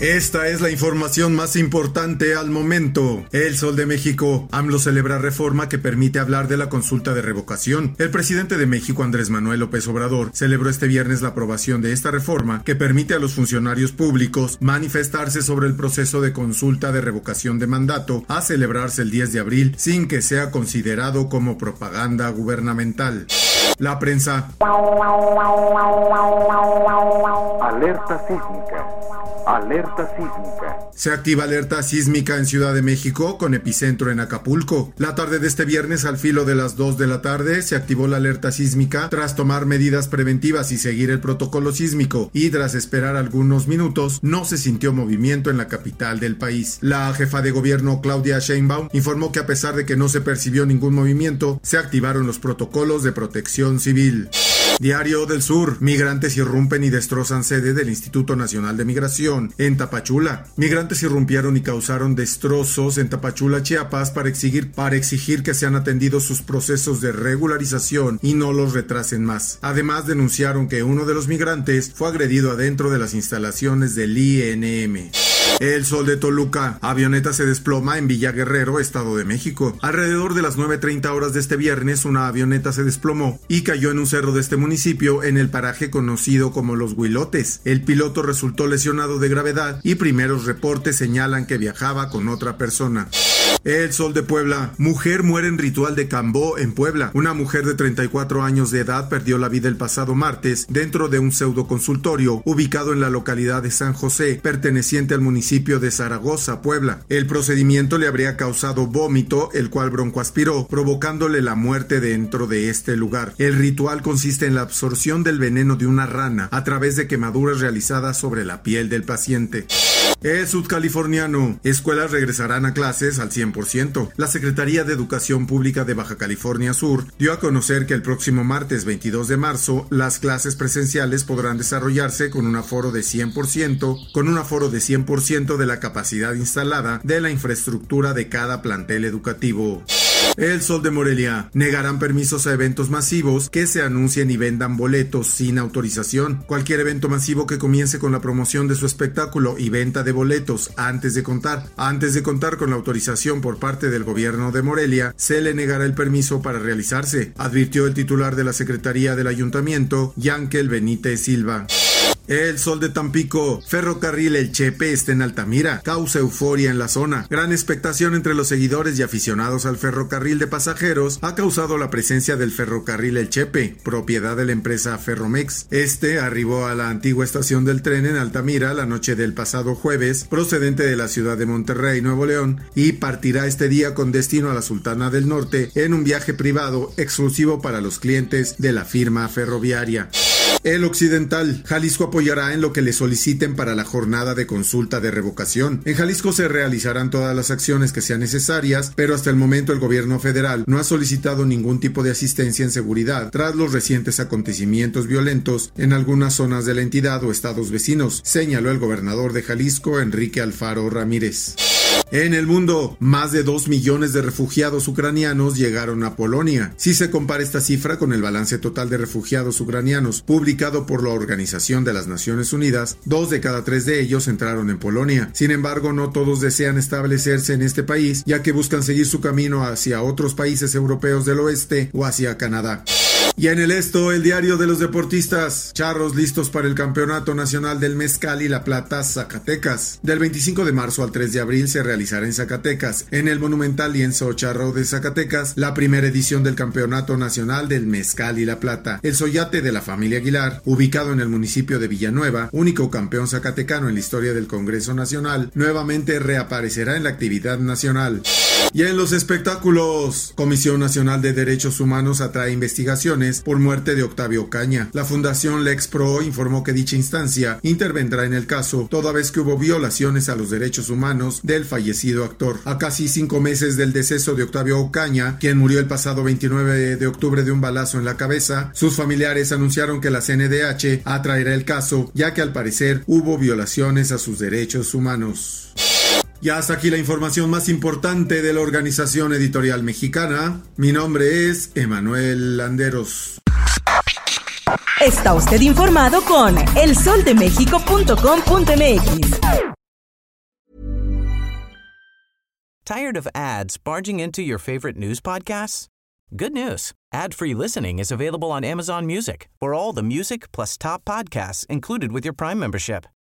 Esta es la información más importante al momento. El Sol de México. AMLO celebra reforma que permite hablar de la consulta de revocación. El presidente de México, Andrés Manuel López Obrador, celebró este viernes la aprobación de esta reforma que permite a los funcionarios públicos manifestarse sobre el proceso de consulta de revocación de mandato a celebrarse el 10 de abril sin que sea considerado como propaganda gubernamental. La prensa. Alerta sísmica. Alerta sísmica. Se activa alerta sísmica en Ciudad de México con epicentro en Acapulco. La tarde de este viernes al filo de las 2 de la tarde se activó la alerta sísmica tras tomar medidas preventivas y seguir el protocolo sísmico y tras esperar algunos minutos no se sintió movimiento en la capital del país. La jefa de gobierno Claudia Sheinbaum informó que a pesar de que no se percibió ningún movimiento, se activaron los protocolos de protección civil. Diario del Sur. Migrantes irrumpen y destrozan sede del Instituto Nacional de Migración en Tapachula. Migrantes irrumpieron y causaron destrozos en Tapachula, Chiapas, para exigir, para exigir que sean atendidos sus procesos de regularización y no los retrasen más. Además, denunciaron que uno de los migrantes fue agredido adentro de las instalaciones del INM. El sol de Toluca. Avioneta se desploma en Villa Guerrero, Estado de México. Alrededor de las 9.30 horas de este viernes, una avioneta se desplomó y cayó en un cerro de este municipio en el paraje conocido como Los Huilotes. El piloto resultó lesionado de gravedad y primeros reportes señalan que viajaba con otra persona. El Sol de Puebla. Mujer muere en ritual de Cambó en Puebla. Una mujer de 34 años de edad perdió la vida el pasado martes dentro de un pseudo consultorio ubicado en la localidad de San José, perteneciente al municipio de Zaragoza, Puebla. El procedimiento le habría causado vómito, el cual broncoaspiró, provocándole la muerte dentro de este lugar. El ritual consiste en la absorción del veneno de una rana a través de quemaduras realizadas sobre la piel del paciente. El sudcaliforniano. Escuelas regresarán a clases al 100%. La Secretaría de Educación Pública de Baja California Sur dio a conocer que el próximo martes 22 de marzo las clases presenciales podrán desarrollarse con un aforo de 100%, con un aforo de 100% de la capacidad instalada de la infraestructura de cada plantel educativo. El Sol de Morelia. Negarán permisos a eventos masivos que se anuncien y vendan boletos sin autorización. Cualquier evento masivo que comience con la promoción de su espectáculo y venta de boletos antes de contar, antes de contar con la autorización por parte del gobierno de Morelia, se le negará el permiso para realizarse, advirtió el titular de la Secretaría del Ayuntamiento, Yankel Benítez Silva. El sol de Tampico, ferrocarril El Chepe está en Altamira, causa euforia en la zona. Gran expectación entre los seguidores y aficionados al ferrocarril de pasajeros ha causado la presencia del ferrocarril El Chepe, propiedad de la empresa Ferromex. Este arribó a la antigua estación del tren en Altamira la noche del pasado jueves, procedente de la ciudad de Monterrey, Nuevo León, y partirá este día con destino a la Sultana del Norte en un viaje privado exclusivo para los clientes de la firma ferroviaria. El Occidental. Jalisco apoyará en lo que le soliciten para la jornada de consulta de revocación. En Jalisco se realizarán todas las acciones que sean necesarias, pero hasta el momento el gobierno federal no ha solicitado ningún tipo de asistencia en seguridad tras los recientes acontecimientos violentos en algunas zonas de la entidad o estados vecinos, señaló el gobernador de Jalisco, Enrique Alfaro Ramírez. En el mundo, más de 2 millones de refugiados ucranianos llegaron a Polonia. Si se compara esta cifra con el balance total de refugiados ucranianos publicado por la Organización de las Naciones Unidas, dos de cada tres de ellos entraron en Polonia. Sin embargo, no todos desean establecerse en este país, ya que buscan seguir su camino hacia otros países europeos del oeste o hacia Canadá. Y en el esto, el diario de los deportistas. Charros listos para el Campeonato Nacional del Mezcal y la Plata Zacatecas. Del 25 de marzo al 3 de abril se realizará en Zacatecas, en el monumental lienzo Charro de Zacatecas, la primera edición del Campeonato Nacional del Mezcal y la Plata. El Soyate de la familia Aguilar, ubicado en el municipio de Villanueva, único campeón zacatecano en la historia del Congreso Nacional, nuevamente reaparecerá en la actividad nacional. Y en los espectáculos, Comisión Nacional de Derechos Humanos atrae investigaciones por muerte de Octavio Caña. La Fundación Lex Pro informó que dicha instancia intervendrá en el caso, toda vez que hubo violaciones a los derechos humanos del fallecido actor. A casi cinco meses del deceso de Octavio Ocaña, quien murió el pasado 29 de octubre de un balazo en la cabeza, sus familiares anunciaron que la CNDH atraerá el caso, ya que al parecer hubo violaciones a sus derechos humanos. Y hasta aquí la información más importante de la Organización Editorial Mexicana. Mi nombre es Emanuel Landeros. Está usted informado con elsoldemexico.com.mx. Tired of ads barging into your favorite news podcasts? Good news. Ad-free listening is available on Amazon Music. For all the music plus top podcasts included with your Prime membership.